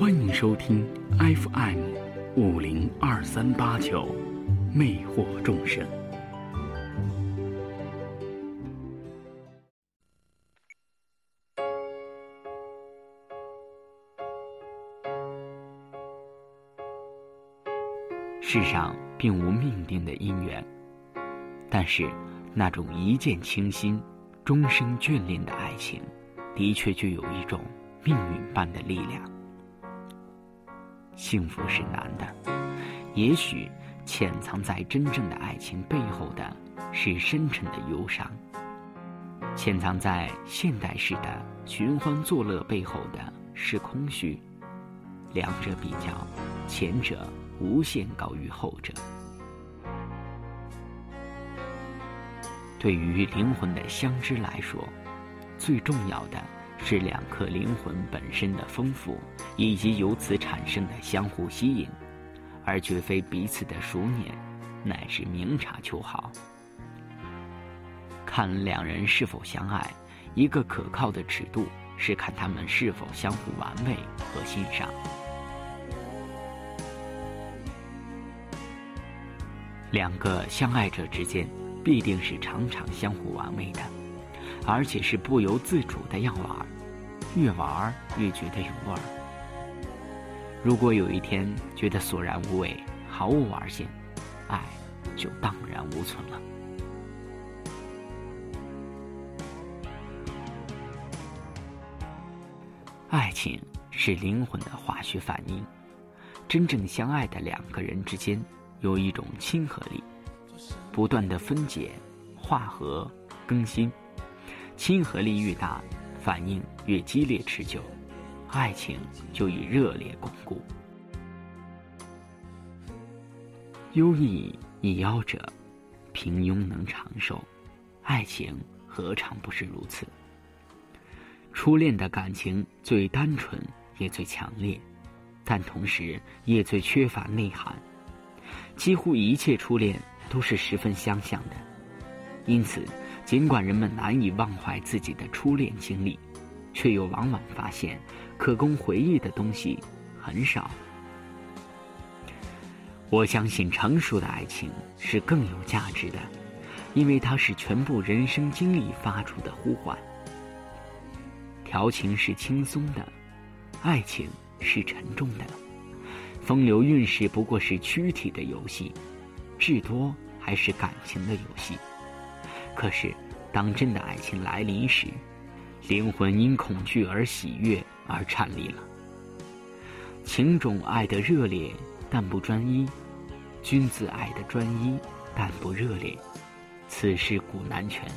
欢迎收听 FM 五零二三八九，魅惑众生。世上并无命定的姻缘，但是那种一见倾心、终生眷恋的爱情，的确具有一种命运般的力量。幸福是难的，也许潜藏在真正的爱情背后的是深沉的忧伤，潜藏在现代式的寻欢作乐背后的是空虚。两者比较，前者。无限高于后者。对于灵魂的相知来说，最重要的是两颗灵魂本身的丰富，以及由此产生的相互吸引，而绝非彼此的熟稔，乃是明察秋毫。看两人是否相爱，一个可靠的尺度是看他们是否相互完美和欣赏。两个相爱者之间，必定是常常相互玩味的，而且是不由自主的要玩，越玩越觉得有味儿。如果有一天觉得索然无味，毫无玩性，爱就荡然无存了。爱情是灵魂的化学反应，真正相爱的两个人之间。有一种亲和力，不断的分解、化合、更新，亲和力越大，反应越激烈持久，爱情就以热烈巩固。优异以夭折，平庸能长寿，爱情何尝不是如此？初恋的感情最单纯，也最强烈，但同时也最缺乏内涵。几乎一切初恋都是十分相像的，因此，尽管人们难以忘怀自己的初恋经历，却又往往发现可供回忆的东西很少。我相信成熟的爱情是更有价值的，因为它是全部人生经历发出的呼唤。调情是轻松的，爱情是沉重的。风流韵事不过是躯体的游戏，至多还是感情的游戏。可是，当真的爱情来临时，灵魂因恐惧而喜悦而颤栗了。情种爱得热烈，但不专一；君子爱得专一，但不热烈。此事古难全。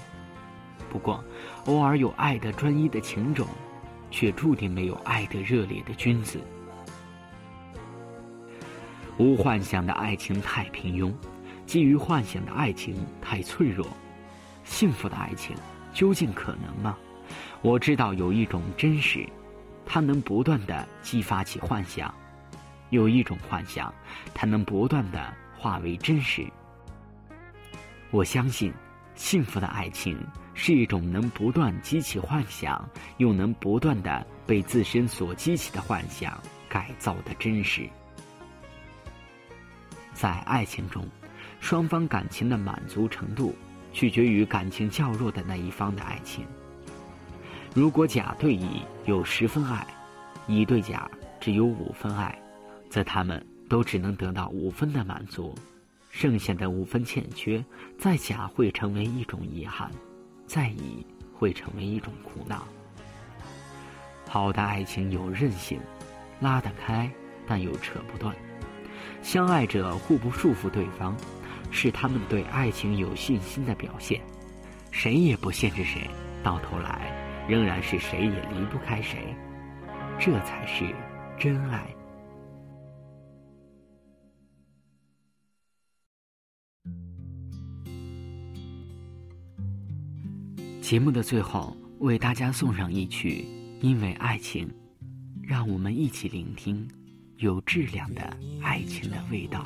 不过，偶尔有爱得专一的情种，却注定没有爱得热烈的君子。无幻想的爱情太平庸，基于幻想的爱情太脆弱。幸福的爱情究竟可能吗？我知道有一种真实，它能不断的激发起幻想；有一种幻想，它能不断的化为真实。我相信，幸福的爱情是一种能不断激起幻想，又能不断的被自身所激起的幻想改造的真实。在爱情中，双方感情的满足程度取决于感情较弱的那一方的爱情。如果甲对乙有十分爱，乙对甲只有五分爱，则他们都只能得到五分的满足，剩下的五分欠缺，在甲会成为一种遗憾，在乙会成为一种苦恼。好的爱情有韧性，拉得开，但又扯不断。相爱者互不束缚对方，是他们对爱情有信心的表现。谁也不限制谁，到头来仍然是谁也离不开谁，这才是真爱。节目的最后，为大家送上一曲《因为爱情》，让我们一起聆听。有质量的爱情的味道。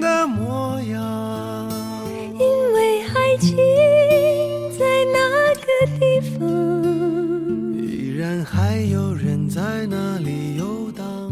还有人在那里游荡，